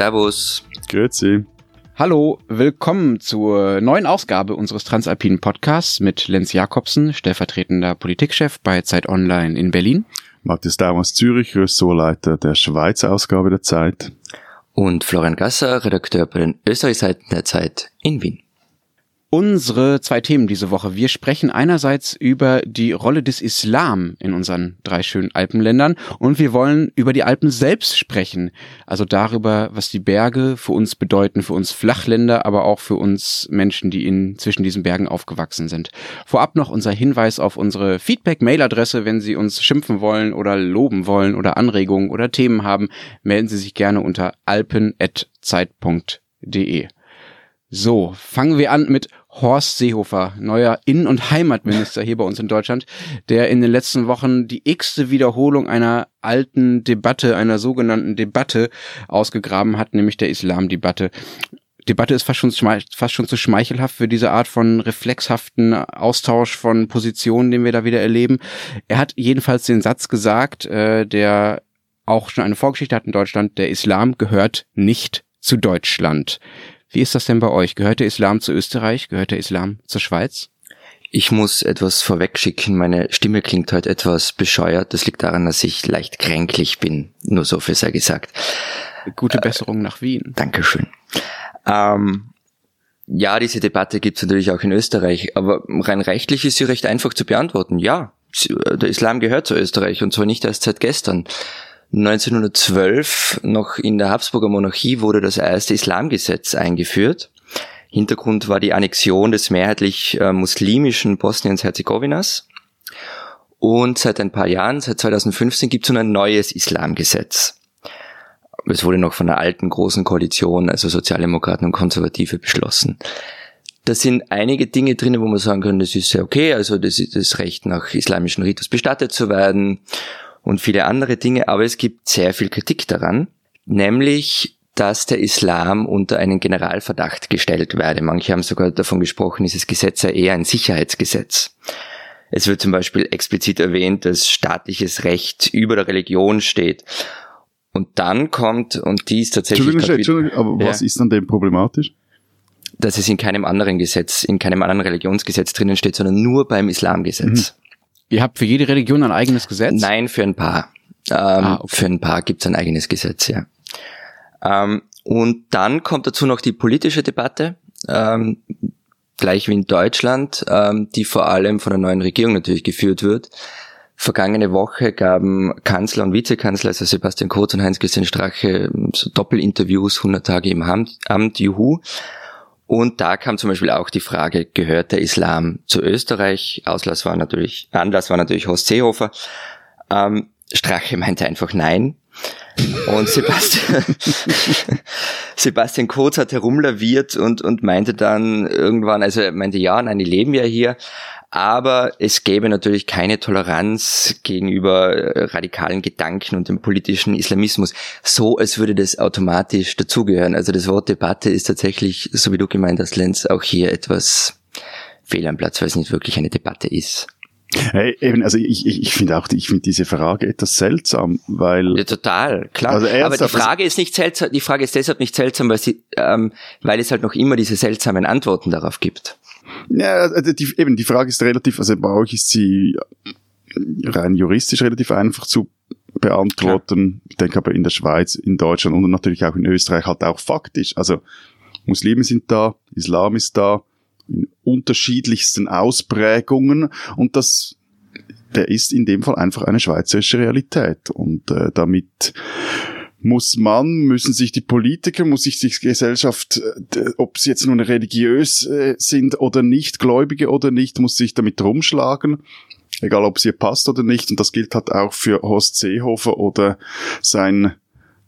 Servus. Grüezi. Hallo, willkommen zur neuen Ausgabe unseres Transalpinen Podcasts mit Lenz Jakobsen, stellvertretender Politikchef bei Zeit Online in Berlin. Matthias Daum aus Zürich, Ressortleiter der Schweizer Ausgabe der Zeit. Und Florian Gasser, Redakteur bei den Österreichseiten der Zeit in Wien. Unsere zwei Themen diese Woche. Wir sprechen einerseits über die Rolle des Islam in unseren drei schönen Alpenländern und wir wollen über die Alpen selbst sprechen. Also darüber, was die Berge für uns bedeuten, für uns Flachländer, aber auch für uns Menschen, die in zwischen diesen Bergen aufgewachsen sind. Vorab noch unser Hinweis auf unsere Feedback-Mail-Adresse. Wenn Sie uns schimpfen wollen oder loben wollen oder Anregungen oder Themen haben, melden Sie sich gerne unter alpen.zeit.de. So, fangen wir an mit Horst Seehofer, neuer Innen- und Heimatminister hier bei uns in Deutschland, der in den letzten Wochen die x-te Wiederholung einer alten Debatte, einer sogenannten Debatte ausgegraben hat, nämlich der Islamdebatte. Debatte ist fast schon, fast schon zu schmeichelhaft für diese Art von reflexhaften Austausch von Positionen, den wir da wieder erleben. Er hat jedenfalls den Satz gesagt, äh, der auch schon eine Vorgeschichte hat in Deutschland, der Islam gehört nicht zu Deutschland. Wie ist das denn bei euch? Gehört der Islam zu Österreich? Gehört der Islam zur Schweiz? Ich muss etwas vorwegschicken. Meine Stimme klingt heute etwas bescheuert. Das liegt daran, dass ich leicht kränklich bin. Nur so viel sei gesagt. Gute Besserung nach Wien. Dankeschön. Ähm, ja, diese Debatte gibt es natürlich auch in Österreich, aber rein rechtlich ist sie recht einfach zu beantworten. Ja, der Islam gehört zu Österreich und zwar nicht erst seit gestern. 1912, noch in der Habsburger Monarchie, wurde das erste Islamgesetz eingeführt. Hintergrund war die Annexion des mehrheitlich äh, muslimischen Bosniens-Herzegowinas. Und seit ein paar Jahren, seit 2015, gibt es nun ein neues Islamgesetz. Es wurde noch von der alten großen Koalition, also Sozialdemokraten und Konservative, beschlossen. Da sind einige Dinge drin, wo man sagen kann, das ist sehr okay, also das ist das Recht nach islamischen Ritus bestattet zu werden und viele andere Dinge, aber es gibt sehr viel Kritik daran, nämlich dass der Islam unter einen Generalverdacht gestellt werde. Manche haben sogar davon gesprochen, dieses Gesetz sei eher ein Sicherheitsgesetz. Es wird zum Beispiel explizit erwähnt, dass staatliches Recht über der Religion steht. Und dann kommt, und die ist tatsächlich... Entschuldigung, Entschuldigung aber ja, was ist an dem problematisch? Dass es in keinem anderen Gesetz, in keinem anderen Religionsgesetz drinnen steht, sondern nur beim Islamgesetz. Mhm. Ihr habt für jede Religion ein eigenes Gesetz? Nein, für ein paar. Ähm, ah, okay. Für ein paar gibt es ein eigenes Gesetz, ja. Ähm, und dann kommt dazu noch die politische Debatte, ähm, gleich wie in Deutschland, ähm, die vor allem von der neuen Regierung natürlich geführt wird. Vergangene Woche gaben Kanzler und Vizekanzler, also Sebastian Kurz und Heinz-Christian Strache, so Doppelinterviews, 100 Tage im Amt, juhu. Und da kam zum Beispiel auch die Frage, gehört der Islam zu Österreich? Auslass war natürlich, Anlass war natürlich Horst Seehofer. Ähm, Strache meinte einfach nein. Und Sebastian, Sebastian Kurz hat herumlaviert und, und meinte dann irgendwann, also er meinte, ja, nein, die leben ja hier, aber es gäbe natürlich keine Toleranz gegenüber äh, radikalen Gedanken und dem politischen Islamismus, so als würde das automatisch dazugehören. Also das Wort Debatte ist tatsächlich, so wie du gemeint hast, Lenz, auch hier etwas fehl am Platz, weil es nicht wirklich eine Debatte ist. Hey, eben, also ich, ich, ich finde auch, ich finde diese Frage etwas seltsam, weil. Ja, total, klar. Also Aber die Frage ist nicht seltsam, die Frage ist deshalb nicht seltsam, weil sie, ähm, weil es halt noch immer diese seltsamen Antworten darauf gibt. Ja, also die, eben, die Frage ist relativ, also bei euch ist sie rein juristisch relativ einfach zu beantworten. Klar. Ich denke aber in der Schweiz, in Deutschland und natürlich auch in Österreich halt auch faktisch. Also Muslime sind da, Islam ist da, in unterschiedlichsten Ausprägungen und das der ist in dem Fall einfach eine schweizerische Realität und äh, damit muss man, müssen sich die Politiker, muss sich die Gesellschaft, äh, ob sie jetzt nun religiös äh, sind oder nicht, Gläubige oder nicht, muss sich damit rumschlagen. Egal, ob es ihr passt oder nicht. Und das gilt halt auch für Horst Seehofer oder sein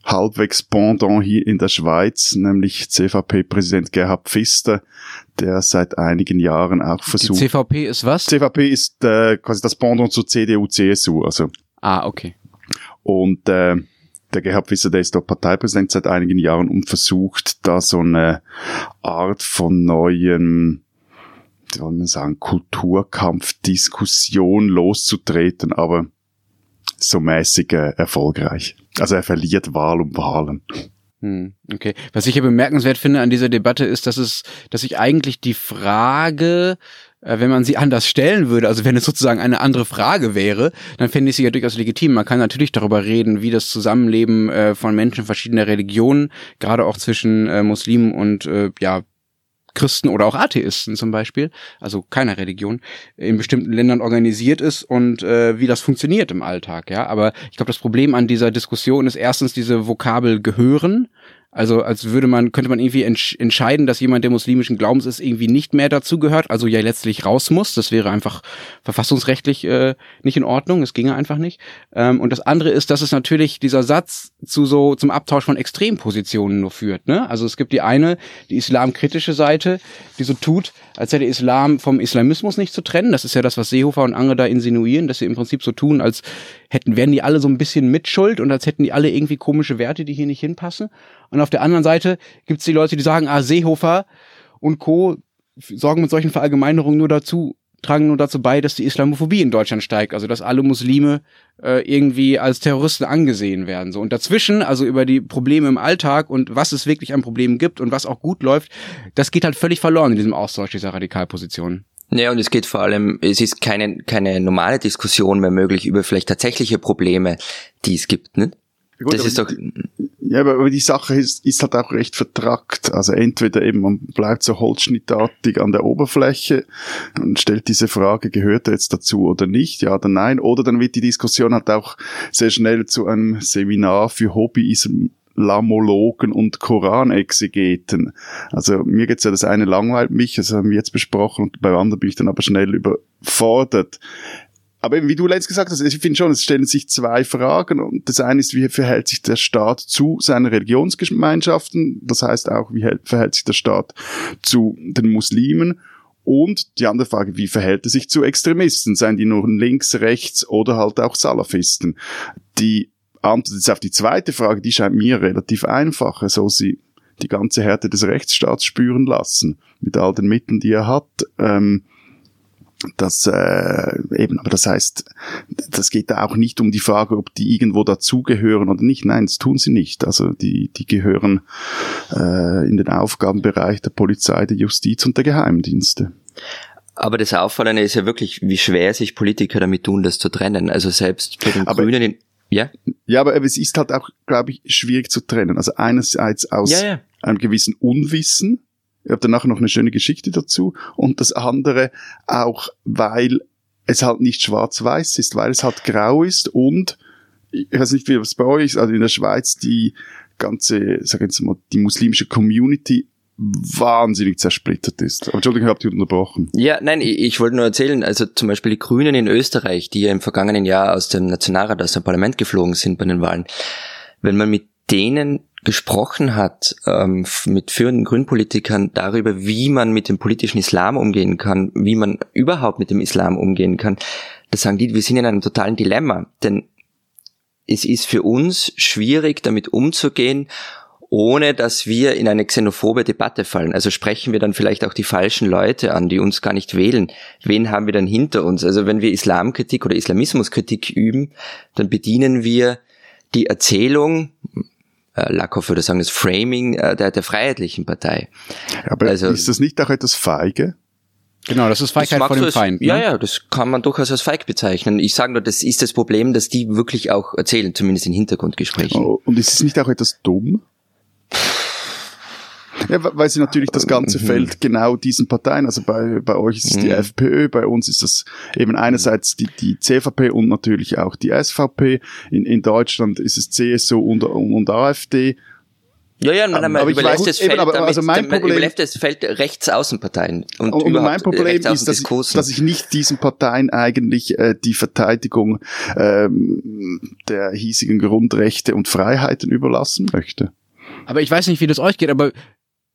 halbwegs Pendant hier in der Schweiz, nämlich CVP-Präsident Gerhard Pfister, der seit einigen Jahren auch versucht. Die CVP ist was? CVP ist äh, quasi das Pendant zu CDU, CSU, also. Ah, okay. Und äh, der Gerhard Pfister, der ist dort Parteipräsident seit einigen Jahren und versucht da so eine Art von neuen wie soll man sagen, Kulturkampfdiskussion loszutreten, aber so mäßig äh, erfolgreich. Also er verliert Wahl um Wahlen. Hm, okay. Was ich ja bemerkenswert finde an dieser Debatte ist, dass es, dass ich eigentlich die Frage, wenn man sie anders stellen würde, also wenn es sozusagen eine andere Frage wäre, dann fände ich sie ja durchaus legitim. Man kann natürlich darüber reden, wie das Zusammenleben äh, von Menschen verschiedener Religionen, gerade auch zwischen äh, Muslimen und ja Christen oder auch Atheisten zum Beispiel, also keiner Religion, in bestimmten Ländern organisiert ist und äh, wie das funktioniert im Alltag, ja. Aber ich glaube, das Problem an dieser Diskussion ist erstens diese Vokabel gehören also als würde man, könnte man irgendwie entsch entscheiden, dass jemand, der muslimischen Glaubens ist, irgendwie nicht mehr dazugehört, also ja letztlich raus muss. Das wäre einfach verfassungsrechtlich äh, nicht in Ordnung, es ginge einfach nicht. Ähm, und das andere ist, dass es natürlich dieser Satz zu so zum Abtausch von Extrempositionen nur führt. Ne? Also es gibt die eine, die islamkritische Seite, die so tut, als hätte Islam vom Islamismus nicht zu trennen. Das ist ja das, was Seehofer und andere da insinuieren, dass sie im Prinzip so tun, als hätten, wären die alle so ein bisschen mitschuld und als hätten die alle irgendwie komische Werte, die hier nicht hinpassen. Und auf der anderen Seite gibt es die Leute, die sagen, ah, Seehofer und Co. sorgen mit solchen Verallgemeinerungen nur dazu, tragen nur dazu bei, dass die Islamophobie in Deutschland steigt, also dass alle Muslime äh, irgendwie als Terroristen angesehen werden. So und dazwischen, also über die Probleme im Alltag und was es wirklich an Problemen gibt und was auch gut läuft, das geht halt völlig verloren in diesem Austausch dieser Radikalpositionen. Ja, und es geht vor allem, es ist keine, keine normale Diskussion mehr möglich über vielleicht tatsächliche Probleme, die es gibt, ne? Gut, das ist doch. Ja, aber die Sache ist, ist halt auch recht vertrackt. Also entweder eben man bleibt so holzschnittartig an der Oberfläche und stellt diese Frage, gehört er jetzt dazu oder nicht, ja oder nein, oder dann wird die Diskussion halt auch sehr schnell zu einem Seminar für Hobbyism Lamologen und Koranexegeten. Also mir geht's ja, das eine langweilt mich, das haben wir jetzt besprochen, und beim anderen bin ich dann aber schnell überfordert. Aber eben, wie du letztens gesagt hast, ich finde schon, es stellen sich zwei Fragen. Und das eine ist, wie verhält sich der Staat zu seinen Religionsgemeinschaften? Das heißt auch, wie verhält sich der Staat zu den Muslimen? Und die andere Frage, wie verhält er sich zu Extremisten? Seien die nur links, rechts oder halt auch Salafisten? Die Antwort jetzt auf die zweite Frage, die scheint mir relativ einfach. Soll sie die ganze Härte des Rechtsstaats spüren lassen, mit all den Mitteln, die er hat. Ähm, das äh, eben, aber das heißt, das geht da auch nicht um die Frage, ob die irgendwo dazugehören oder nicht. Nein, das tun sie nicht. Also die, die gehören äh, in den Aufgabenbereich der Polizei, der Justiz und der Geheimdienste. Aber das Auffallende ist ja wirklich, wie schwer sich Politiker damit tun, das zu trennen. Also selbst bei den aber Grünen in ja. Ja, aber es ist halt auch, glaube ich, schwierig zu trennen. Also einerseits aus ja, ja. einem gewissen Unwissen. Ich habe danach noch eine schöne Geschichte dazu. Und das andere auch, weil es halt nicht schwarz-weiß ist, weil es halt grau ist und ich weiß nicht, wie es bei euch ist, also in der Schweiz die ganze, sag jetzt mal, die muslimische Community wahnsinnig zersplittert ist. Aber Entschuldigung, ich habe dich unterbrochen. Ja, nein, ich, ich wollte nur erzählen, also zum Beispiel die Grünen in Österreich, die ja im vergangenen Jahr aus dem Nationalrat, aus dem Parlament geflogen sind bei den Wahlen, wenn man mit denen gesprochen hat, ähm, mit führenden Grünpolitikern darüber, wie man mit dem politischen Islam umgehen kann, wie man überhaupt mit dem Islam umgehen kann, da sagen die, wir sind in einem totalen Dilemma, denn es ist für uns schwierig, damit umzugehen ohne dass wir in eine xenophobe Debatte fallen. Also sprechen wir dann vielleicht auch die falschen Leute an, die uns gar nicht wählen. Wen haben wir dann hinter uns? Also wenn wir Islamkritik oder Islamismuskritik üben, dann bedienen wir die Erzählung, äh, Lakoff würde sagen, das Framing äh, der, der Freiheitlichen Partei. Aber also, ist das nicht auch etwas feige? Genau, das ist Feigheit vor dem Feind. Ne? Ja, ja, das kann man durchaus als feig bezeichnen. Ich sage nur, das ist das Problem, dass die wirklich auch erzählen, zumindest in Hintergrundgesprächen. Oh, und ist es nicht auch etwas dumm? Ja, weil sie natürlich das ganze mhm. Feld genau diesen Parteien, also bei, bei euch ist es die mhm. FPÖ, bei uns ist das eben einerseits die, die CVP und natürlich auch die SVP. In, in Deutschland ist es CSU und, und AfD. Ja, ja, man, man überlässt, weiß, das Feld, aber, damit, also mein Problem, überlässt das Feld Rechtsaußenparteien. Und, und mein Problem ist, dass ich, dass ich nicht diesen Parteien eigentlich äh, die Verteidigung ähm, der hiesigen Grundrechte und Freiheiten überlassen möchte. Aber ich weiß nicht, wie das euch geht, aber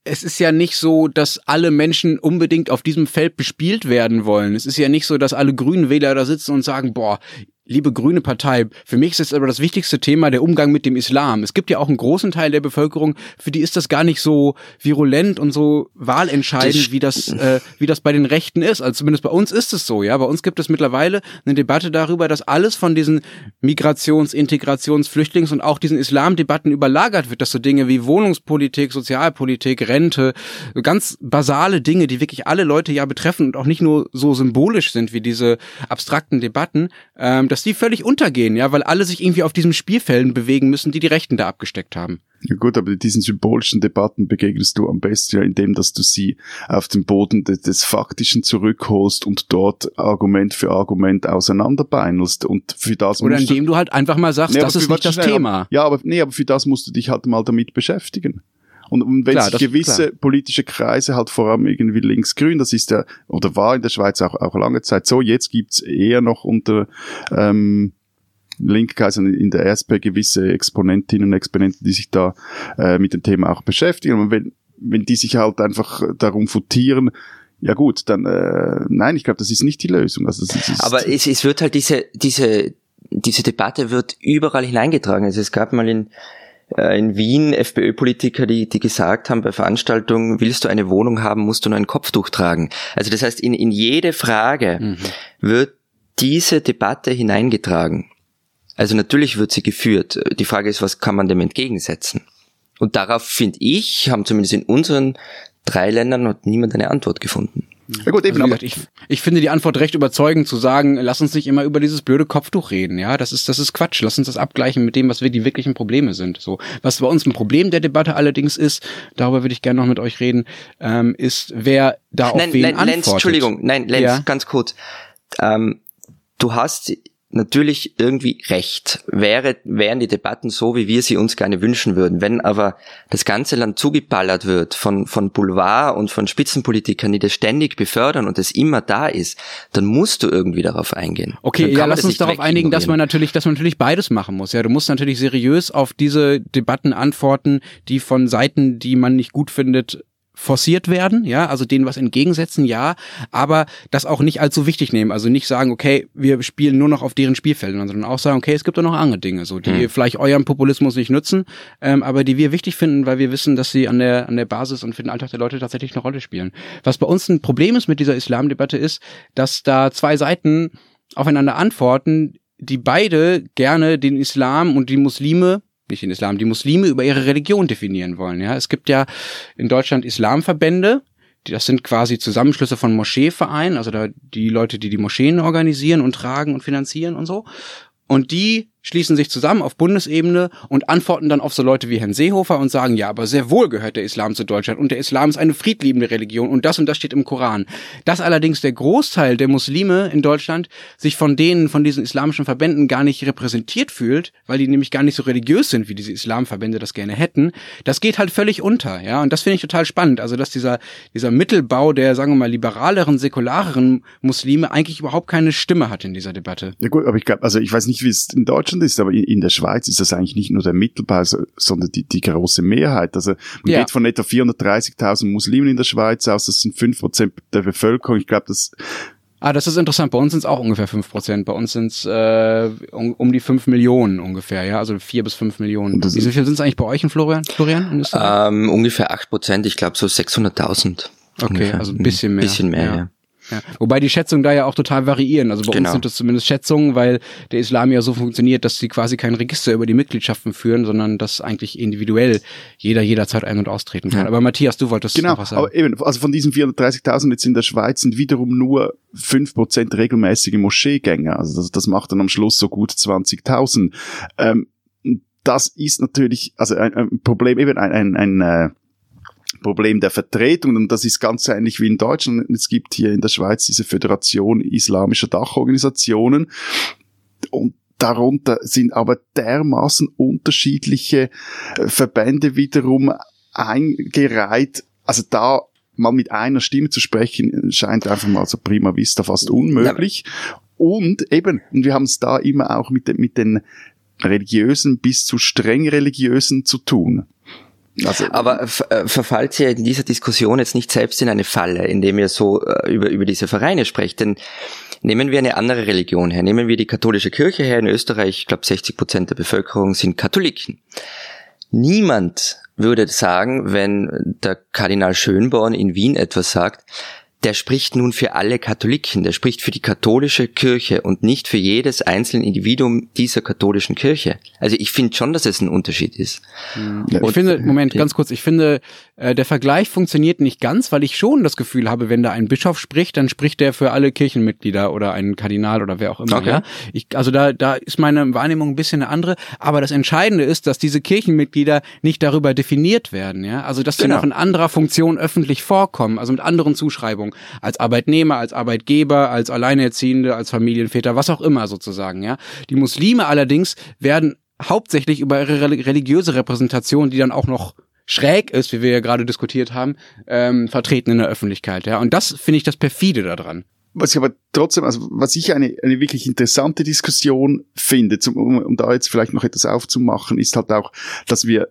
es ist ja nicht so, dass alle Menschen unbedingt auf diesem Feld bespielt werden wollen. Es ist ja nicht so, dass alle grünen Wähler da sitzen und sagen, boah, liebe grüne Partei, für mich ist jetzt aber das wichtigste Thema der Umgang mit dem Islam. Es gibt ja auch einen großen Teil der Bevölkerung, für die ist das gar nicht so virulent und so wahlentscheidend, wie das, äh, wie das bei den Rechten ist. Also zumindest bei uns ist es so, ja. Bei uns gibt es mittlerweile eine Debatte darüber, dass alles von diesen Migrations-, Integrations-, Flüchtlings- und auch diesen Islamdebatten überlagert wird, dass so Dinge wie Wohnungspolitik, Sozialpolitik, Rente, ganz basale Dinge, die wirklich alle Leute ja betreffen und auch nicht nur so symbolisch sind wie diese abstrakten Debatten, ähm, dass die völlig untergehen, ja, weil alle sich irgendwie auf diesen Spielfelden bewegen müssen, die die Rechten da abgesteckt haben. Ja gut, aber diesen symbolischen Debatten begegnest du am besten ja indem, dass du sie auf den Boden des, des Faktischen zurückholst und dort Argument für Argument auseinanderbeinelst und für das Oder indem du, du halt einfach mal sagst, nee, das ist nicht das Thema. Ja, aber nee, aber für das musst du dich halt mal damit beschäftigen. Und, und wenn klar, sich gewisse klar. politische Kreise halt vor allem irgendwie links-grün, das ist ja, oder war in der Schweiz auch, auch lange Zeit so, jetzt gibt's eher noch unter ähm, Linkkreisen in der SP gewisse Exponentinnen und Exponenten, die sich da äh, mit dem Thema auch beschäftigen. Und wenn, wenn die sich halt einfach darum futieren, ja gut, dann äh, nein, ich glaube, das ist nicht die Lösung. Also das ist, Aber es, es wird halt diese, diese, diese Debatte wird überall hineingetragen. Also es gab mal in in Wien FPÖ-Politiker, die, die gesagt haben bei Veranstaltungen, willst du eine Wohnung haben, musst du nur ein Kopftuch tragen. Also das heißt, in, in jede Frage mhm. wird diese Debatte hineingetragen. Also natürlich wird sie geführt. Die Frage ist, was kann man dem entgegensetzen? Und darauf, finde ich, haben zumindest in unseren drei Ländern noch niemand eine Antwort gefunden. Ja gut, eben, also, aber ich, ich finde die Antwort recht überzeugend zu sagen, lass uns nicht immer über dieses blöde Kopftuch reden, ja, das ist, das ist Quatsch, lass uns das abgleichen mit dem, was wir die wirklichen Probleme sind, so. Was bei uns ein Problem der Debatte allerdings ist, darüber würde ich gerne noch mit euch reden, ähm, ist, wer da nein, auf wen nein, antwortet. Lenz, Entschuldigung, nein, Lenz, ja? ganz kurz. Ähm, du hast natürlich irgendwie recht. Wäre, wären die Debatten so, wie wir sie uns gerne wünschen würden. Wenn aber das ganze Land zugeballert wird von, von Boulevard und von Spitzenpolitikern, die das ständig befördern und es immer da ist, dann musst du irgendwie darauf eingehen. Okay, ja, lass uns darauf einigen, dass man natürlich, dass man natürlich beides machen muss. Ja, du musst natürlich seriös auf diese Debatten antworten, die von Seiten, die man nicht gut findet, forciert werden, ja, also denen was entgegensetzen, ja, aber das auch nicht allzu wichtig nehmen, also nicht sagen, okay, wir spielen nur noch auf deren Spielfeldern, sondern auch sagen, okay, es gibt auch noch andere Dinge, so die hm. vielleicht eurem Populismus nicht nutzen, ähm, aber die wir wichtig finden, weil wir wissen, dass sie an der an der Basis und für den Alltag der Leute tatsächlich eine Rolle spielen. Was bei uns ein Problem ist mit dieser Islamdebatte ist, dass da zwei Seiten aufeinander antworten, die beide gerne den Islam und die Muslime nicht den Islam, die Muslime über ihre Religion definieren wollen. Ja, es gibt ja in Deutschland Islamverbände, das sind quasi Zusammenschlüsse von Moscheevereinen, also da die Leute, die die Moscheen organisieren und tragen und finanzieren und so. Und die schließen sich zusammen auf Bundesebene und antworten dann auf so Leute wie Herrn Seehofer und sagen, ja, aber sehr wohl gehört der Islam zu Deutschland und der Islam ist eine friedliebende Religion und das und das steht im Koran. Dass allerdings der Großteil der Muslime in Deutschland sich von denen, von diesen islamischen Verbänden gar nicht repräsentiert fühlt, weil die nämlich gar nicht so religiös sind, wie diese Islamverbände das gerne hätten, das geht halt völlig unter, ja, und das finde ich total spannend, also dass dieser, dieser Mittelbau der, sagen wir mal, liberaleren, säkulareren Muslime eigentlich überhaupt keine Stimme hat in dieser Debatte. Ja gut, aber ich glaube, also ich weiß nicht, wie es in Deutschland Deutschland ist, aber in, in der Schweiz ist das eigentlich nicht nur der Mittelbau, sondern die, die große Mehrheit. Also man ja. geht von etwa 430.000 Muslimen in der Schweiz aus, das sind fünf Prozent der Bevölkerung. Ich glaube, das Ah, das ist interessant. Bei uns sind es auch ungefähr fünf Prozent. Bei uns sind es äh, um, um, die fünf Millionen ungefähr, ja, also vier bis fünf Millionen. Wie viel sind es eigentlich bei euch in Florian? Florian? Ähm, ungefähr acht Prozent. Ich glaube so 600.000. Okay, ungefähr. also ein bisschen mehr. Ein bisschen mehr, ja. ja. Ja. Wobei die Schätzungen da ja auch total variieren. Also bei genau. uns sind das zumindest Schätzungen, weil der Islam ja so funktioniert, dass sie quasi kein Register über die Mitgliedschaften führen, sondern dass eigentlich individuell jeder jederzeit ein- und austreten kann. Ja. Aber Matthias, du wolltest genau, noch was sagen. Aber eben, also von diesen 430.000 jetzt in der Schweiz sind wiederum nur fünf Prozent regelmäßige Moscheegänger. Also das, das macht dann am Schluss so gut 20.000. Ähm, das ist natürlich, also ein, ein Problem, eben ein, ein, ein äh, Problem der Vertretung und das ist ganz ähnlich wie in Deutschland. Es gibt hier in der Schweiz diese Föderation islamischer Dachorganisationen und darunter sind aber dermaßen unterschiedliche äh, Verbände wiederum eingereiht. Also da mal mit einer Stimme zu sprechen, scheint einfach mal so prima vista fast unmöglich. Und eben, und wir haben es da immer auch mit, den, mit den religiösen bis zu streng religiösen zu tun. Also, Aber äh, verfallt ihr in dieser Diskussion jetzt nicht selbst in eine Falle, indem ihr so äh, über, über diese Vereine sprecht? Denn nehmen wir eine andere Religion her. Nehmen wir die katholische Kirche her. In Österreich, ich glaube 60 Prozent der Bevölkerung sind Katholiken. Niemand würde sagen, wenn der Kardinal Schönborn in Wien etwas sagt, der spricht nun für alle Katholiken, der spricht für die katholische Kirche und nicht für jedes einzelne Individuum dieser katholischen Kirche. Also ich finde schon, dass es ein Unterschied ist. Ja, ich finde, Moment, ganz kurz, ich finde, äh, der Vergleich funktioniert nicht ganz, weil ich schon das Gefühl habe, wenn da ein Bischof spricht, dann spricht der für alle Kirchenmitglieder oder ein Kardinal oder wer auch immer. Okay. Ja? Ich, also da, da ist meine Wahrnehmung ein bisschen eine andere. Aber das Entscheidende ist, dass diese Kirchenmitglieder nicht darüber definiert werden. Ja? Also dass genau. sie noch in anderer Funktion öffentlich vorkommen, also mit anderen Zuschreibungen. Verantwortung als Arbeitnehmer, als Arbeitgeber, als Alleinerziehende, als Familienväter, was auch immer sozusagen, ja. Die Muslime allerdings werden hauptsächlich über ihre religiöse Repräsentation, die dann auch noch schräg ist, wie wir ja gerade diskutiert haben, ähm, vertreten in der Öffentlichkeit, ja. Und das finde ich das perfide daran. Was ich aber trotzdem, also was ich eine, eine wirklich interessante Diskussion finde, zum, um, um da jetzt vielleicht noch etwas aufzumachen, ist halt auch, dass wir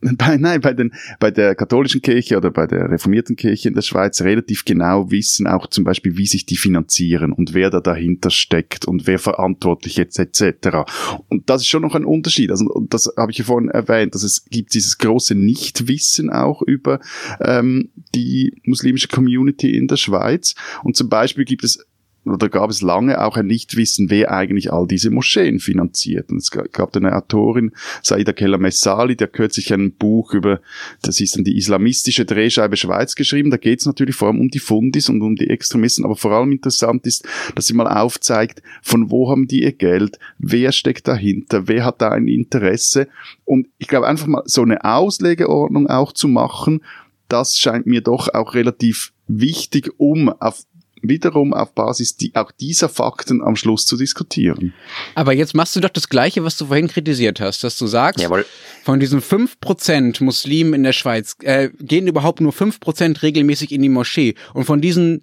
bei, nein, bei, den, bei der katholischen Kirche oder bei der reformierten Kirche in der Schweiz relativ genau wissen, auch zum Beispiel, wie sich die finanzieren und wer da dahinter steckt und wer verantwortlich ist, etc. Und das ist schon noch ein Unterschied. Also, das habe ich ja vorhin erwähnt, dass es gibt dieses große Nichtwissen auch über ähm, die muslimische Community in der Schweiz. Und zum Beispiel gibt es oder gab es lange auch ein Nichtwissen, wer eigentlich all diese Moscheen finanziert. Und es gab eine Autorin, Saida Keller-Messali, hat kürzlich ein Buch über, das ist dann die islamistische Drehscheibe Schweiz geschrieben. Da geht es natürlich vor allem um die Fundis und um die Extremisten, aber vor allem interessant ist, dass sie mal aufzeigt, von wo haben die ihr Geld, wer steckt dahinter, wer hat da ein Interesse. Und ich glaube einfach mal so eine Auslegeordnung auch zu machen, das scheint mir doch auch relativ wichtig, um auf wiederum auf Basis die, auch dieser Fakten am Schluss zu diskutieren. Aber jetzt machst du doch das Gleiche, was du vorhin kritisiert hast, dass du sagst, Jawohl. von diesen fünf Prozent Muslimen in der Schweiz äh, gehen überhaupt nur fünf Prozent regelmäßig in die Moschee. Und von diesen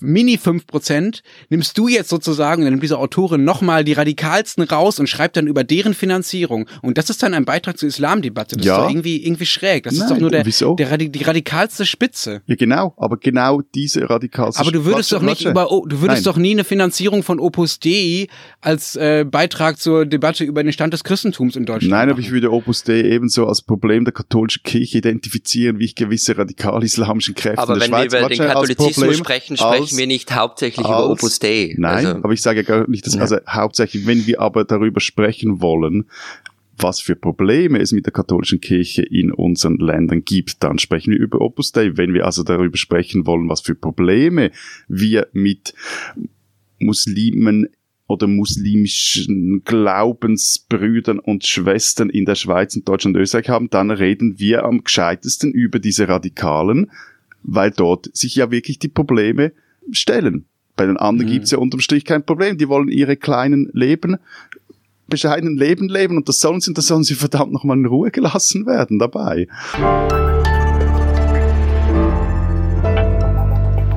Mini 5% nimmst du jetzt sozusagen, dann nimmt diese Autorin nochmal die radikalsten raus und schreibt dann über deren Finanzierung. Und das ist dann ein Beitrag zur Islamdebatte. Das ja. ist doch irgendwie, irgendwie schräg. Das Nein, ist doch nur der, der die radikalste Spitze. Ja, genau. Aber genau diese radikalste Aber du würdest doch nicht über, du würdest Nein. doch nie eine Finanzierung von Opus Dei als äh, Beitrag zur Debatte über den Stand des Christentums in Deutschland Nein, machen. aber ich würde Opus Dei ebenso als Problem der katholischen Kirche identifizieren, wie ich gewisse radikal-islamischen Kräfte aber in der Schweiz. Aber wenn wir über den Katholizismus sprechen, sprechen wir nicht hauptsächlich als, über Opus Dei. Nein, also, aber ich sage gar nicht, dass, ja. also hauptsächlich, wenn wir aber darüber sprechen wollen, was für Probleme es mit der katholischen Kirche in unseren Ländern gibt, dann sprechen wir über Opus Dei. Wenn wir also darüber sprechen wollen, was für Probleme wir mit Muslimen oder muslimischen Glaubensbrüdern und Schwestern in der Schweiz, in Deutschland und Österreich haben, dann reden wir am gescheitesten über diese Radikalen, weil dort sich ja wirklich die Probleme stellen. Bei den anderen mhm. gibt's ja unterm Strich kein Problem. Die wollen ihre kleinen Leben, bescheidenen Leben leben und das sollen sie, das sollen sie verdammt nochmal in Ruhe gelassen werden dabei.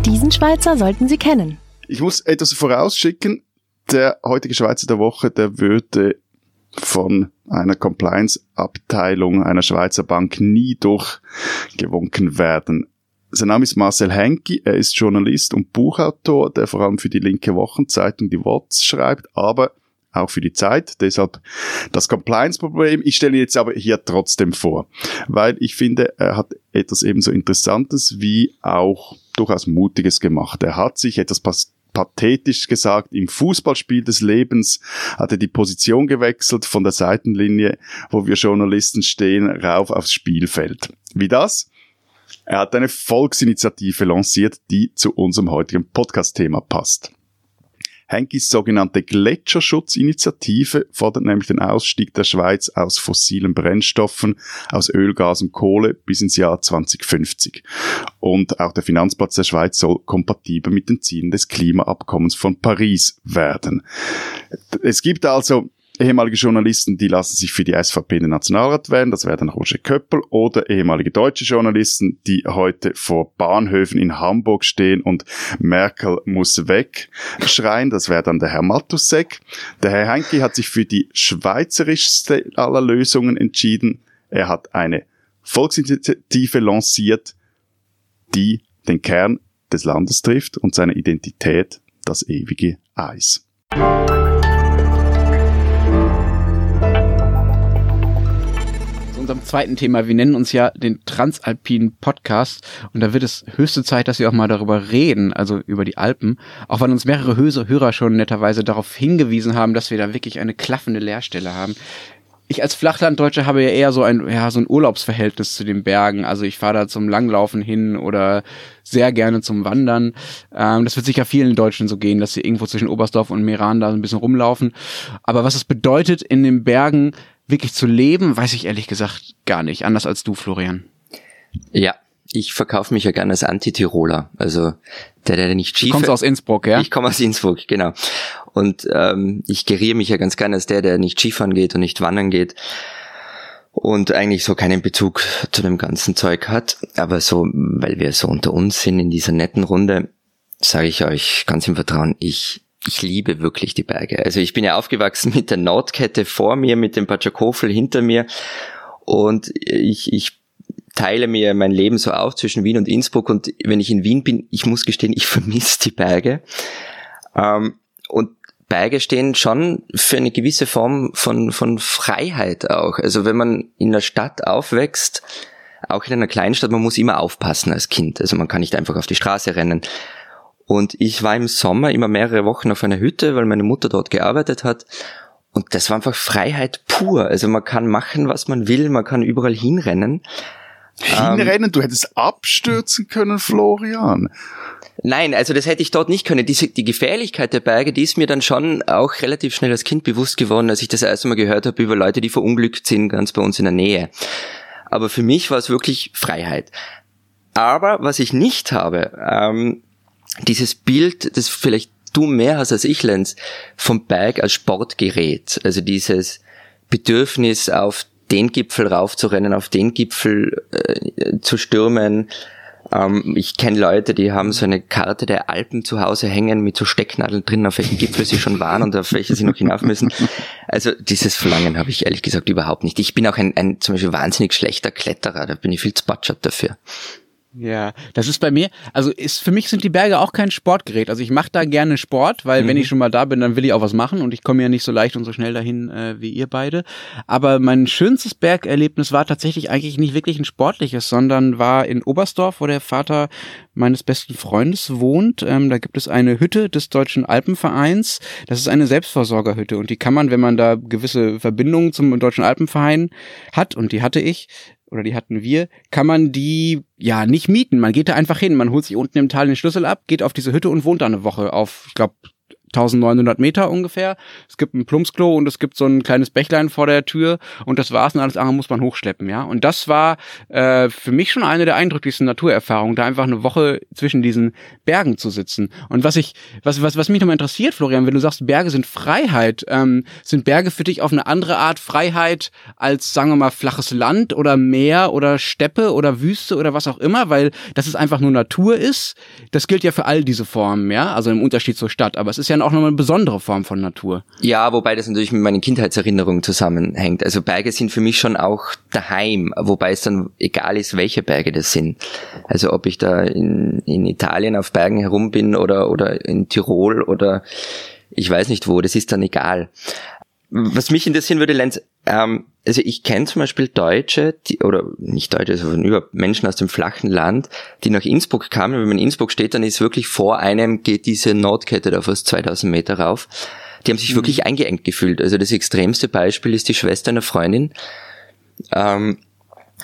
Diesen Schweizer sollten Sie kennen. Ich muss etwas vorausschicken. Der heutige Schweizer der Woche, der würde von einer Compliance-Abteilung einer Schweizer Bank nie durchgewunken werden. Sein Name ist Marcel Henke, er ist Journalist und Buchautor, der vor allem für die linke Wochenzeitung die Worts schreibt, aber auch für die Zeit. Deshalb das Compliance-Problem. Ich stelle jetzt aber hier trotzdem vor, weil ich finde, er hat etwas ebenso Interessantes wie auch durchaus Mutiges gemacht. Er hat sich etwas pathetisch gesagt, im Fußballspiel des Lebens hat er die Position gewechselt von der Seitenlinie, wo wir Journalisten stehen, rauf aufs Spielfeld. Wie das? Er hat eine Volksinitiative lanciert, die zu unserem heutigen Podcast-Thema passt. Henkis sogenannte Gletscherschutzinitiative fordert nämlich den Ausstieg der Schweiz aus fossilen Brennstoffen, aus Öl, Gas und Kohle bis ins Jahr 2050. Und auch der Finanzplatz der Schweiz soll kompatibel mit den Zielen des Klimaabkommens von Paris werden. Es gibt also ehemalige Journalisten, die lassen sich für die SVP in den Nationalrat wählen, das wäre dann Roger Köppel, oder ehemalige deutsche Journalisten, die heute vor Bahnhöfen in Hamburg stehen und Merkel muss weg schreien, das wäre dann der Herr Matusek. Der Herr Heinke hat sich für die schweizerischste aller Lösungen entschieden. Er hat eine Volksinitiative lanciert, die den Kern des Landes trifft und seine Identität das ewige Eis. Unserem zweiten Thema. Wir nennen uns ja den Transalpinen Podcast und da wird es höchste Zeit, dass wir auch mal darüber reden, also über die Alpen. Auch weil uns mehrere Hörer schon netterweise darauf hingewiesen haben, dass wir da wirklich eine klaffende Leerstelle haben ich als Flachlanddeutscher habe ja eher so ein, ja, so ein Urlaubsverhältnis zu den Bergen. Also ich fahre da zum Langlaufen hin oder sehr gerne zum Wandern. Ähm, das wird sicher vielen Deutschen so gehen, dass sie irgendwo zwischen Oberstdorf und Meran da so ein bisschen rumlaufen. Aber was es bedeutet, in den Bergen wirklich zu leben, weiß ich ehrlich gesagt gar nicht. Anders als du, Florian. Ja, ich verkaufe mich ja gerne als Antitiroler. Also der, der nicht Ski. Du kommst aus Innsbruck, ja? Ich komme aus Innsbruck, genau. Und ähm, ich geriere mich ja ganz gerne als der, der nicht Skifahren geht und nicht wandern geht und eigentlich so keinen Bezug zu dem ganzen Zeug hat. Aber so, weil wir so unter uns sind in dieser netten Runde, sage ich euch ganz im Vertrauen, ich ich liebe wirklich die Berge. Also ich bin ja aufgewachsen mit der Nordkette vor mir, mit dem Patschakofel hinter mir und ich, ich teile mir mein Leben so auf zwischen Wien und Innsbruck und wenn ich in Wien bin, ich muss gestehen, ich vermisse die Berge. Ähm, und Berge stehen schon für eine gewisse Form von, von Freiheit auch. Also wenn man in der Stadt aufwächst, auch in einer Kleinstadt, man muss immer aufpassen als Kind. Also man kann nicht einfach auf die Straße rennen. Und ich war im Sommer immer mehrere Wochen auf einer Hütte, weil meine Mutter dort gearbeitet hat. Und das war einfach Freiheit pur. Also man kann machen, was man will, man kann überall hinrennen. Hinrennen? Ähm, du hättest abstürzen können, Florian. Nein, also das hätte ich dort nicht können. Diese, die Gefährlichkeit der Berge, die ist mir dann schon auch relativ schnell als Kind bewusst geworden, als ich das erste Mal gehört habe über Leute, die verunglückt sind, ganz bei uns in der Nähe. Aber für mich war es wirklich Freiheit. Aber was ich nicht habe, ähm, dieses Bild, das vielleicht du mehr hast als ich, Lenz, vom Berg als Sportgerät. Also dieses Bedürfnis auf den Gipfel raufzurennen, auf den Gipfel äh, zu stürmen. Ähm, ich kenne Leute, die haben so eine Karte der Alpen zu Hause hängen mit so Stecknadeln drin, auf welchen Gipfel sie schon waren und auf welche sie noch hinauf müssen. Also dieses Verlangen habe ich ehrlich gesagt überhaupt nicht. Ich bin auch ein, ein zum Beispiel wahnsinnig schlechter Kletterer, da bin ich viel zu dafür. Ja, das ist bei mir, also ist für mich sind die Berge auch kein Sportgerät. Also ich mache da gerne Sport, weil mhm. wenn ich schon mal da bin, dann will ich auch was machen und ich komme ja nicht so leicht und so schnell dahin äh, wie ihr beide. Aber mein schönstes Bergerlebnis war tatsächlich eigentlich nicht wirklich ein sportliches, sondern war in Oberstdorf, wo der Vater meines besten Freundes wohnt. Ähm, da gibt es eine Hütte des Deutschen Alpenvereins. Das ist eine Selbstversorgerhütte und die kann man, wenn man da gewisse Verbindungen zum Deutschen Alpenverein hat und die hatte ich, oder die hatten wir, kann man die ja nicht mieten. Man geht da einfach hin, man holt sich unten im Tal den Schlüssel ab, geht auf diese Hütte und wohnt da eine Woche auf, ich glaube, 1900 Meter ungefähr. Es gibt ein Plumpsklo und es gibt so ein kleines Bächlein vor der Tür und das war's und alles andere muss man hochschleppen, ja. Und das war äh, für mich schon eine der eindrücklichsten Naturerfahrungen, da einfach eine Woche zwischen diesen Bergen zu sitzen. Und was ich, was, was, was mich nochmal interessiert, Florian, wenn du sagst, Berge sind Freiheit, ähm, sind Berge für dich auf eine andere Art Freiheit als, sagen wir mal, flaches Land oder Meer oder Steppe oder Wüste oder was auch immer, weil das ist einfach nur Natur ist. Das gilt ja für all diese Formen, ja, also im Unterschied zur Stadt. Aber es ist ja auch nochmal eine besondere Form von Natur. Ja, wobei das natürlich mit meinen Kindheitserinnerungen zusammenhängt. Also Berge sind für mich schon auch daheim, wobei es dann egal ist, welche Berge das sind. Also ob ich da in, in Italien auf Bergen herum bin oder, oder in Tirol oder ich weiß nicht wo, das ist dann egal. Was mich interessieren würde, Lenz, ähm, also ich kenne zum Beispiel Deutsche, die, oder nicht Deutsche, sondern über Menschen aus dem flachen Land, die nach Innsbruck kamen. Wenn man in Innsbruck steht, dann ist wirklich vor einem geht diese Nordkette da fast 2000 Meter rauf. Die haben sich mhm. wirklich eingeengt gefühlt. Also das extremste Beispiel ist die Schwester einer Freundin ähm,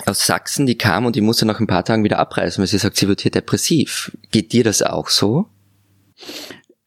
aus Sachsen, die kam und die musste nach ein paar Tagen wieder abreisen, weil sie sagt, sie wird hier depressiv. Geht dir das auch so?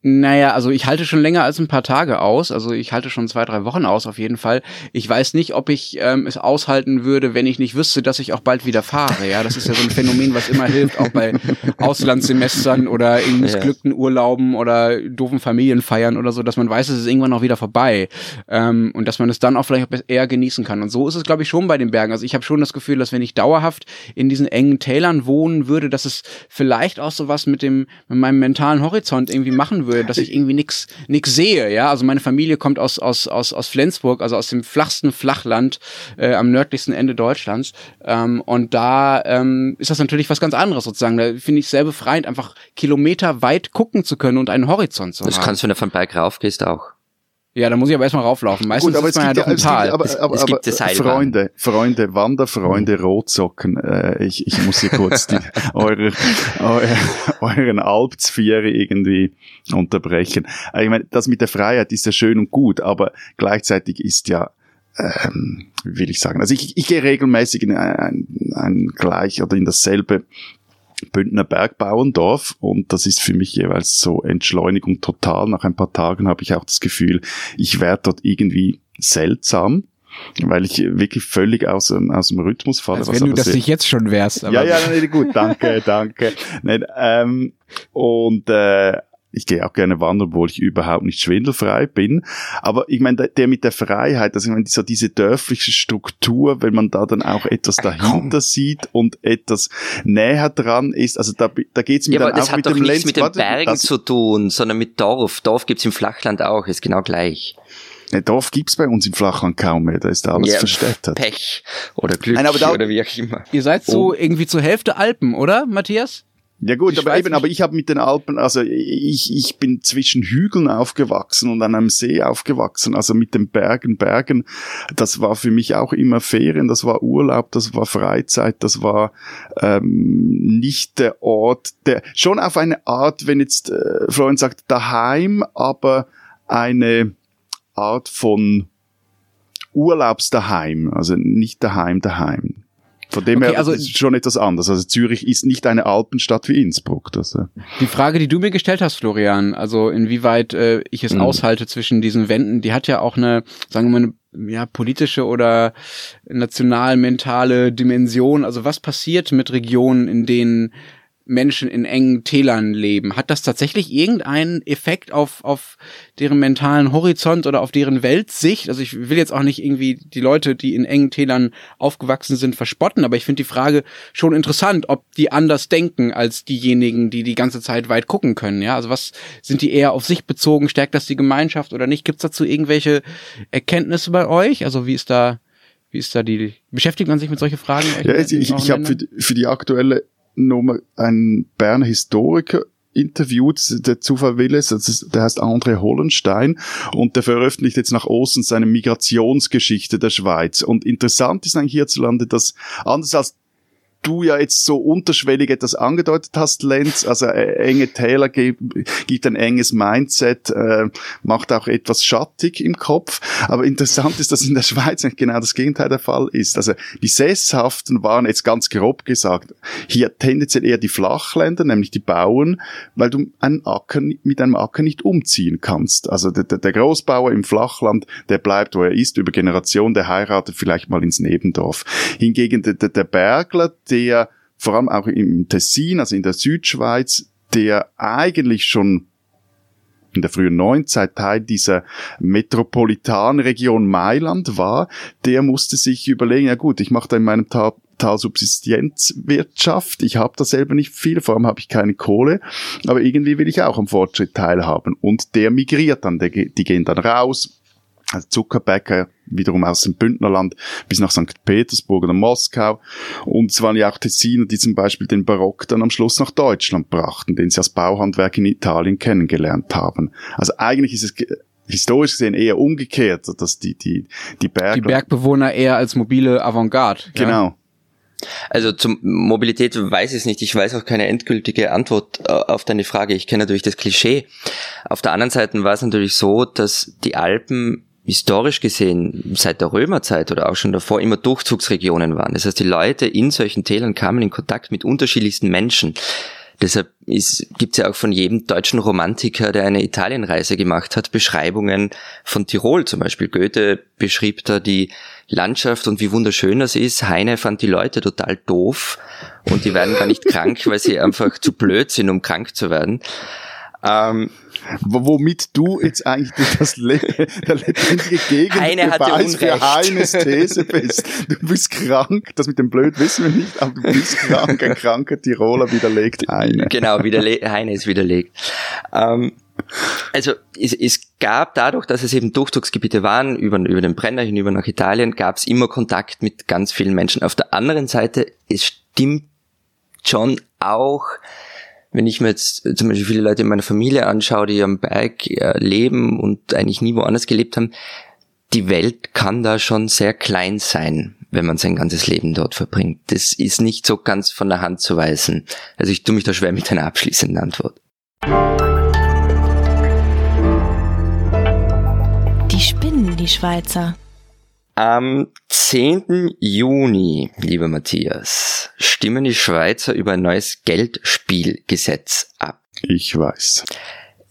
Naja, also ich halte schon länger als ein paar Tage aus. Also ich halte schon zwei, drei Wochen aus auf jeden Fall. Ich weiß nicht, ob ich ähm, es aushalten würde, wenn ich nicht wüsste, dass ich auch bald wieder fahre. Ja, das ist ja so ein Phänomen, was immer hilft, auch bei Auslandssemestern oder in missglückten. Urlauben oder doofen Familienfeiern oder so, dass man weiß, es ist irgendwann auch wieder vorbei. Ähm, und dass man es dann auch vielleicht eher genießen kann. Und so ist es, glaube ich, schon bei den Bergen. Also ich habe schon das Gefühl, dass wenn ich dauerhaft in diesen engen Tälern wohnen würde, dass es vielleicht auch so was mit dem, mit meinem mentalen Horizont irgendwie machen würde würde, dass ich irgendwie nix nix sehe, ja. Also meine Familie kommt aus aus aus aus Flensburg, also aus dem flachsten Flachland äh, am nördlichsten Ende Deutschlands. Ähm, und da ähm, ist das natürlich was ganz anderes sozusagen. Da finde ich sehr befreiend, einfach Kilometer weit gucken zu können und einen Horizont zu das haben. Das kannst du, wenn du von Berg rauf gehst, auch. Ja, da muss ich aber erstmal rauflaufen. Meistens Gut, aber ist man ja doch ein Tal. aber, es, aber, es gibt aber, Freunde, Freunde, Wanderfreunde, Rotsocken, äh, ich, ich muss hier kurz die, eure, eure, euren Alpzviere irgendwie unterbrechen. Ich meine, das mit der Freiheit ist ja schön und gut, aber gleichzeitig ist ja ähm, wie will ich sagen, also ich, ich gehe regelmäßig in ein, ein gleich oder in dasselbe Bündner Bergbauerndorf und das ist für mich jeweils so Entschleunigung total. Nach ein paar Tagen habe ich auch das Gefühl, ich werde dort irgendwie seltsam weil ich wirklich völlig aus, aus dem Rhythmus falle. Als wenn du das nicht jetzt schon wärst. ja, ja, nee, gut, danke, danke. Nee, ähm, und äh, ich gehe auch gerne wandern, obwohl ich überhaupt nicht schwindelfrei bin. Aber ich meine, der, mit der Freiheit, also ich meine, so diese dörfliche Struktur, wenn man da dann auch etwas dahinter sieht und etwas näher dran ist, also da, da geht's mir ja, dann aber das hat doch nichts mit den Bergen das, zu tun, sondern mit Dorf. Dorf gibt's im Flachland auch, ist genau gleich. Ne, Dorf gibt's bei uns im Flachland kaum mehr, da ist alles ja, verstädtert. Pech oder Glück Nein, da, oder wie auch immer. Ihr seid so oh. irgendwie zur Hälfte Alpen, oder, Matthias? Ja gut, aber eben, aber ich habe mit den Alpen, also ich, ich bin zwischen Hügeln aufgewachsen und an einem See aufgewachsen, also mit den Bergen, Bergen, das war für mich auch immer Ferien, das war Urlaub, das war Freizeit, das war ähm, nicht der Ort, der schon auf eine Art, wenn jetzt äh, Florian sagt, daheim, aber eine Art von Urlaubsdaheim, also nicht daheim, daheim. Von dem okay, her also, ist schon etwas anders. Also Zürich ist nicht eine Alpenstadt wie Innsbruck. Das, äh. Die Frage, die du mir gestellt hast, Florian, also inwieweit äh, ich es mhm. aushalte zwischen diesen Wänden, die hat ja auch eine, sagen wir mal, eine ja, politische oder national-mentale Dimension. Also was passiert mit Regionen, in denen Menschen in engen Tälern leben. Hat das tatsächlich irgendeinen Effekt auf, auf deren mentalen Horizont oder auf deren Weltsicht? Also ich will jetzt auch nicht irgendwie die Leute, die in engen Tälern aufgewachsen sind, verspotten, aber ich finde die Frage schon interessant, ob die anders denken als diejenigen, die die ganze Zeit weit gucken können. Ja, also was sind die eher auf sich bezogen? Stärkt das die Gemeinschaft oder nicht? Gibt es dazu irgendwelche Erkenntnisse bei euch? Also wie ist da wie ist da die, beschäftigt man sich mit solchen Fragen? Ja, ich, ich habe für, für die aktuelle Nummer einen Berner Historiker interviewt, der Zufall will es, der heißt André Hollenstein und der veröffentlicht jetzt nach Osten seine Migrationsgeschichte der Schweiz. Und interessant ist eigentlich hierzulande, dass anders als du ja jetzt so unterschwellig etwas angedeutet hast, Lenz, also äh, enge Täler gibt, ein enges Mindset, äh, macht auch etwas schattig im Kopf. Aber interessant ist, dass in der Schweiz nicht genau das Gegenteil der Fall ist. Also die Sesshaften waren jetzt ganz grob gesagt hier tendenziell eher die Flachländer, nämlich die Bauern, weil du einen Acker mit einem Acker nicht umziehen kannst. Also der, der Großbauer im Flachland, der bleibt, wo er ist, über Generation, der heiratet vielleicht mal ins Nebendorf. Hingegen der, der Bergler, der vor allem auch im Tessin, also in der Südschweiz, der eigentlich schon in der frühen Neunzeit Teil dieser Metropolitanregion Mailand war, der musste sich überlegen, ja gut, ich mache da in meinem Tal, Tal Subsistenzwirtschaft, ich habe da selber nicht viel, vor allem habe ich keine Kohle, aber irgendwie will ich auch am Fortschritt teilhaben. Und der migriert dann, der, die gehen dann raus, also Zuckerbäcker wiederum aus dem Bündnerland bis nach St. Petersburg oder Moskau. Und es waren ja auch Tessiner, die zum Beispiel den Barock dann am Schluss nach Deutschland brachten, den sie als Bauhandwerk in Italien kennengelernt haben. Also eigentlich ist es historisch gesehen eher umgekehrt, dass die, die, die Bergler... Die Bergbewohner eher als mobile Avantgarde. Genau. Ja. Also zum Mobilität weiß ich es nicht. Ich weiß auch keine endgültige Antwort äh, auf deine Frage. Ich kenne natürlich das Klischee. Auf der anderen Seite war es natürlich so, dass die Alpen historisch gesehen seit der Römerzeit oder auch schon davor immer Durchzugsregionen waren. Das heißt, die Leute in solchen Tälern kamen in Kontakt mit unterschiedlichsten Menschen. Deshalb gibt es ja auch von jedem deutschen Romantiker, der eine Italienreise gemacht hat, Beschreibungen von Tirol zum Beispiel. Goethe beschrieb da die Landschaft und wie wunderschön das ist. Heine fand die Leute total doof und die werden gar nicht krank, weil sie einfach zu blöd sind, um krank zu werden. Ähm, womit du jetzt eigentlich das Le der lebendige Gegenbeweis für Heines These bist. Du bist krank, das mit dem Blöd wissen wir nicht, aber du bist krank, ein kranker Tiroler widerlegt Heine. Genau, widerle Heine ist widerlegt. Ähm, Also es, es gab dadurch, dass es eben Durchzugsgebiete waren, über, über den Brenner hinüber nach Italien, gab es immer Kontakt mit ganz vielen Menschen. Auf der anderen Seite, es stimmt schon auch, wenn ich mir jetzt zum Beispiel viele Leute in meiner Familie anschaue, die am Berg äh, leben und eigentlich nie woanders gelebt haben, die Welt kann da schon sehr klein sein, wenn man sein ganzes Leben dort verbringt. Das ist nicht so ganz von der Hand zu weisen. Also ich tue mich da schwer mit einer abschließenden Antwort. Die spinnen, die Schweizer. Am 10. Juni, lieber Matthias, stimmen die Schweizer über ein neues Geldspielgesetz ab. Ich weiß.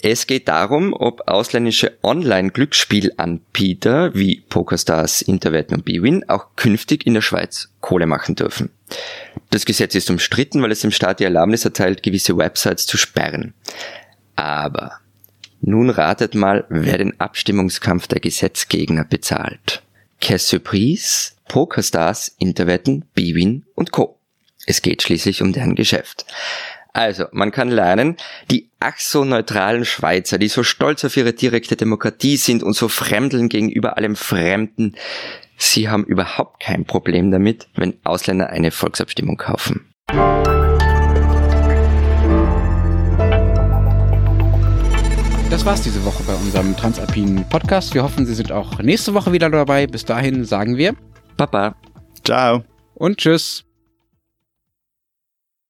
Es geht darum, ob ausländische Online-Glücksspielanbieter wie PokerStars, Interwetten und Bwin auch künftig in der Schweiz Kohle machen dürfen. Das Gesetz ist umstritten, weil es dem Staat die Erlaubnis erteilt, gewisse Websites zu sperren. Aber nun ratet mal, wer den Abstimmungskampf der Gesetzgegner bezahlt. Caisse Surprise, PokerStars, Interwetten, Bwin und Co. Es geht schließlich um deren Geschäft. Also, man kann lernen, die ach so neutralen Schweizer, die so stolz auf ihre direkte Demokratie sind und so fremdeln gegenüber allem Fremden, sie haben überhaupt kein Problem damit, wenn Ausländer eine Volksabstimmung kaufen. Das war's diese Woche bei unserem Transalpinen Podcast. Wir hoffen, Sie sind auch nächste Woche wieder dabei. Bis dahin sagen wir Baba. Ciao. Und tschüss.